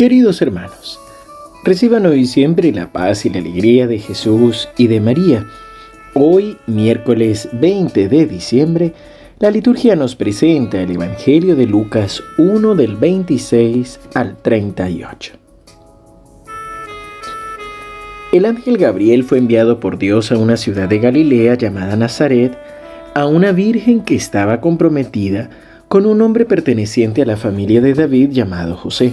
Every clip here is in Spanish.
Queridos hermanos, reciban hoy siempre la paz y la alegría de Jesús y de María. Hoy, miércoles 20 de diciembre, la liturgia nos presenta el Evangelio de Lucas 1 del 26 al 38. El ángel Gabriel fue enviado por Dios a una ciudad de Galilea llamada Nazaret, a una virgen que estaba comprometida con un hombre perteneciente a la familia de David llamado José.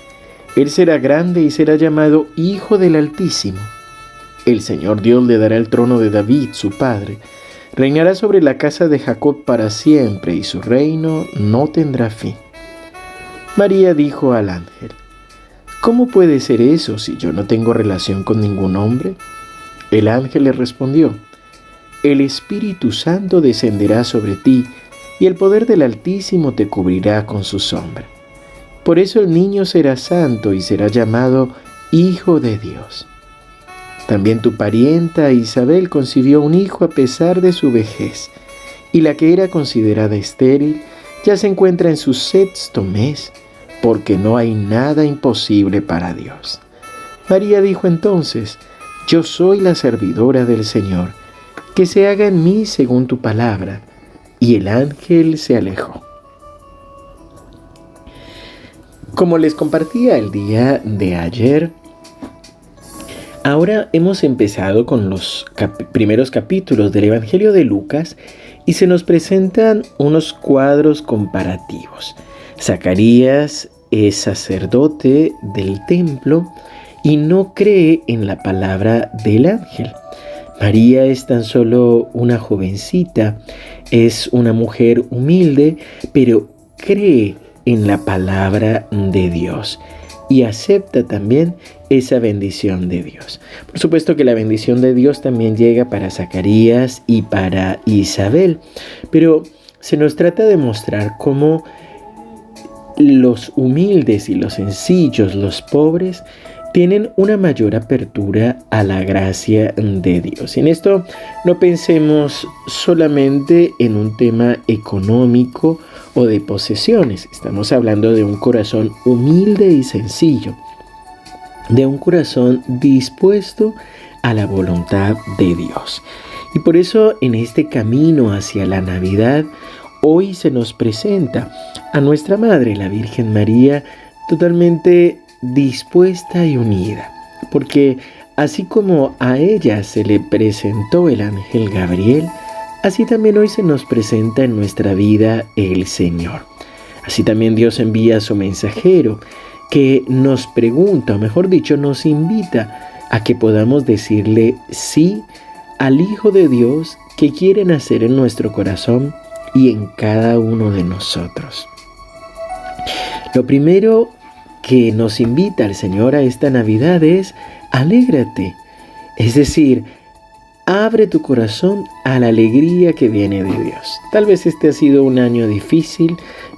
él será grande y será llamado Hijo del Altísimo. El Señor Dios le dará el trono de David, su padre. Reinará sobre la casa de Jacob para siempre y su reino no tendrá fin. María dijo al ángel, ¿Cómo puede ser eso si yo no tengo relación con ningún hombre? El ángel le respondió, El Espíritu Santo descenderá sobre ti y el poder del Altísimo te cubrirá con su sombra. Por eso el niño será santo y será llamado Hijo de Dios. También tu parienta Isabel concibió un hijo a pesar de su vejez, y la que era considerada estéril ya se encuentra en su sexto mes, porque no hay nada imposible para Dios. María dijo entonces, Yo soy la servidora del Señor, que se haga en mí según tu palabra. Y el ángel se alejó. Como les compartía el día de ayer, ahora hemos empezado con los primeros capítulos del Evangelio de Lucas y se nos presentan unos cuadros comparativos. Zacarías es sacerdote del templo y no cree en la palabra del ángel. María es tan solo una jovencita, es una mujer humilde, pero cree en la palabra de Dios y acepta también esa bendición de Dios. Por supuesto que la bendición de Dios también llega para Zacarías y para Isabel, pero se nos trata de mostrar cómo los humildes y los sencillos, los pobres, tienen una mayor apertura a la gracia de Dios. En esto no pensemos solamente en un tema económico o de posesiones, estamos hablando de un corazón humilde y sencillo, de un corazón dispuesto a la voluntad de Dios. Y por eso en este camino hacia la Navidad, hoy se nos presenta a nuestra Madre, la Virgen María, totalmente dispuesta y unida, porque así como a ella se le presentó el ángel Gabriel, así también hoy se nos presenta en nuestra vida el Señor. Así también Dios envía a su mensajero que nos pregunta, o mejor dicho, nos invita a que podamos decirle sí al Hijo de Dios que quiere nacer en nuestro corazón y en cada uno de nosotros. Lo primero que nos invita el Señor a esta Navidad es alégrate. Es decir, abre tu corazón a la alegría que viene de Dios. Tal vez este ha sido un año difícil,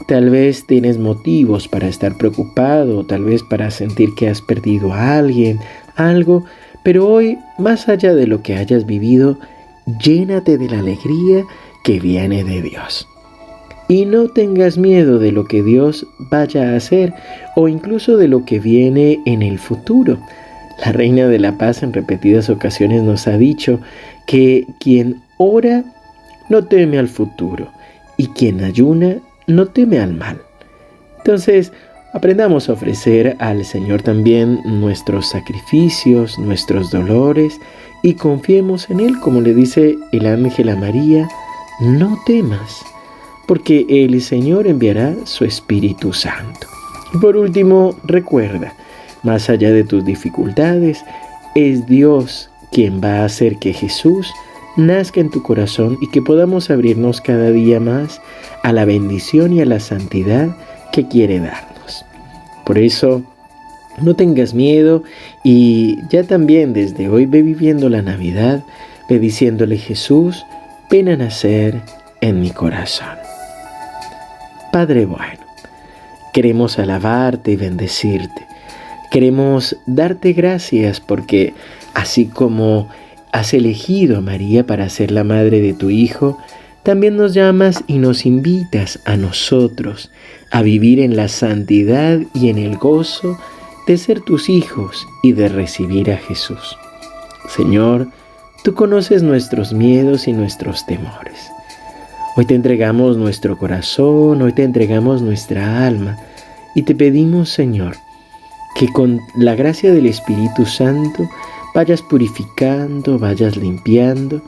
tal vez tienes motivos para estar preocupado, tal vez para sentir que has perdido a alguien, algo, pero hoy, más allá de lo que hayas vivido, llénate de la alegría que viene de Dios. Y no tengas miedo de lo que Dios vaya a hacer o incluso de lo que viene en el futuro. La Reina de la Paz en repetidas ocasiones nos ha dicho que quien ora no teme al futuro y quien ayuna no teme al mal. Entonces, aprendamos a ofrecer al Señor también nuestros sacrificios, nuestros dolores y confiemos en Él, como le dice el ángel a María, no temas porque el Señor enviará su Espíritu Santo. Y por último, recuerda, más allá de tus dificultades, es Dios quien va a hacer que Jesús nazca en tu corazón y que podamos abrirnos cada día más a la bendición y a la santidad que quiere darnos. Por eso, No tengas miedo y ya también desde hoy ve viviendo la Navidad, ve diciéndole Jesús, ven a nacer en mi corazón. Padre bueno, queremos alabarte y bendecirte. Queremos darte gracias porque así como has elegido a María para ser la madre de tu Hijo, también nos llamas y nos invitas a nosotros a vivir en la santidad y en el gozo de ser tus hijos y de recibir a Jesús. Señor, tú conoces nuestros miedos y nuestros temores. Hoy te entregamos nuestro corazón, hoy te entregamos nuestra alma y te pedimos, Señor, que con la gracia del Espíritu Santo vayas purificando, vayas limpiando.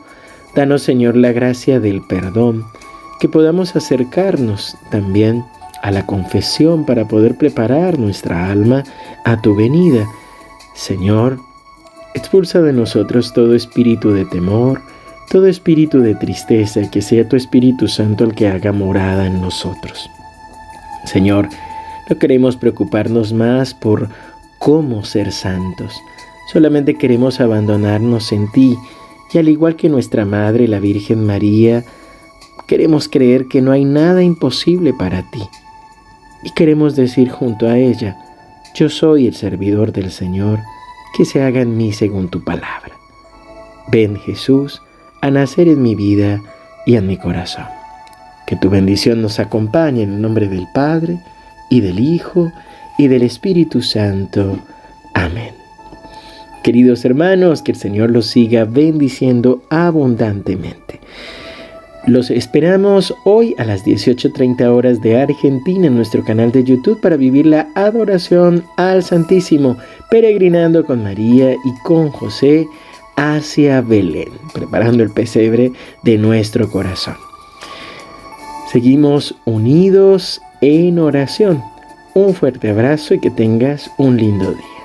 Danos, Señor, la gracia del perdón, que podamos acercarnos también a la confesión para poder preparar nuestra alma a tu venida. Señor, expulsa de nosotros todo espíritu de temor, todo espíritu de tristeza, que sea tu Espíritu Santo el que haga morada en nosotros. Señor, no queremos preocuparnos más por cómo ser santos, solamente queremos abandonarnos en ti y al igual que nuestra Madre, la Virgen María, queremos creer que no hay nada imposible para ti y queremos decir junto a ella, yo soy el servidor del Señor, que se haga en mí según tu palabra. Ven Jesús a nacer en mi vida y en mi corazón. Que tu bendición nos acompañe en el nombre del Padre, y del Hijo, y del Espíritu Santo. Amén. Queridos hermanos, que el Señor los siga bendiciendo abundantemente. Los esperamos hoy a las 18.30 horas de Argentina en nuestro canal de YouTube para vivir la adoración al Santísimo, peregrinando con María y con José hacia Belén, preparando el pesebre de nuestro corazón. Seguimos unidos en oración. Un fuerte abrazo y que tengas un lindo día.